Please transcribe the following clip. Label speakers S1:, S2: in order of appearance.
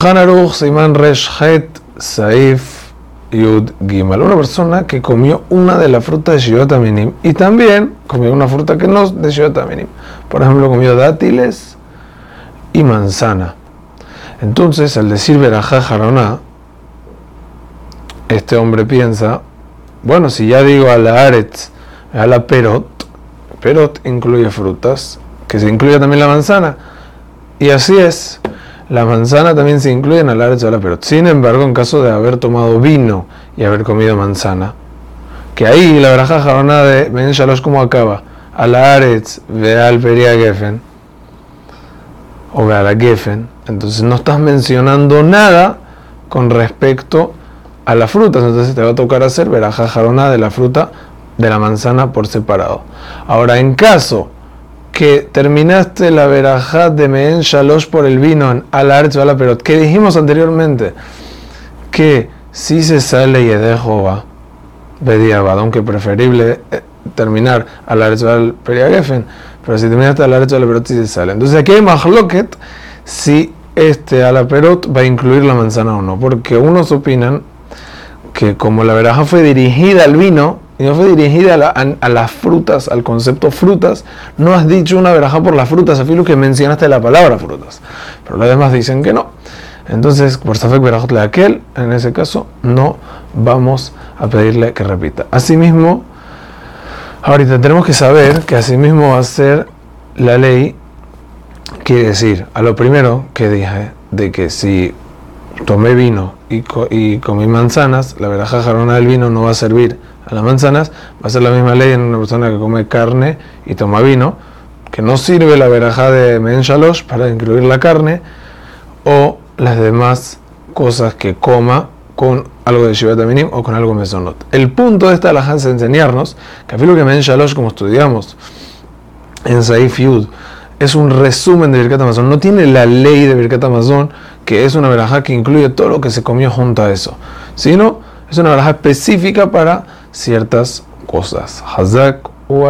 S1: Hanaruch Siman Reshet Saif Yud Gimal. Una persona que comió una de las frutas de Shivat Aminim y también comió una fruta que no es de Shivat Aminim. Por ejemplo, comió dátiles y manzana. Entonces, al decir Berajá Haroná, este hombre piensa, bueno, si ya digo a la Aretz, a la Perot, Perot incluye frutas, que se incluye también la manzana. Y así es. La manzana también se incluye en el Aretz pero sin embargo, en caso de haber tomado vino y haber comido manzana, que ahí la braja jarona de Ben Shalosh como acaba, al Aretz ve al Peria o ve a la Geffen, entonces no estás mencionando nada con respecto a las frutas, entonces te va a tocar hacer veraja jarona de la fruta de la manzana por separado. Ahora, en caso que terminaste la verajá de Meen Shalosh por el vino en Al pero que dijimos anteriormente que si se sale y de Jehová, aunque preferible eh, terminar al Val Periagefen, pero si terminaste al Val Perot si se sale. Entonces aquí hay mahloket si este Alaperot va a incluir la manzana o no, porque unos opinan que como la veraja fue dirigida al vino, y no fue dirigida a, las frutas, al concepto frutas, no has dicho una veraja por las frutas, afilo que mencionaste la palabra frutas. Pero los demás dicen que no. Entonces, por Safek Berajot de aquel, en ese caso, no vamos a pedirle que repita. Asimismo, ahorita tenemos que saber que asimismo va a ser la ley, quiere decir, a lo primero que dije, de que si tomé vino y, comí manzanas, la veraja jarona del vino no va a servir a las manzanas, va a ser la misma ley en una persona que come carne y toma vino, que no sirve la veraja de Men para incluir la carne, o las demás cosas que coma con algo de Shivat o con algo Mesonot. El punto de esta alhaja es enseñarnos que afilo que Men como estudiamos en Saif Yud, es un resumen de Birkat Amazon, no tiene la ley de Birkat Amazon, que es una veraja que incluye todo lo que se comió junto a eso, sino es una veraja específica para ciertas cosas. Hazak u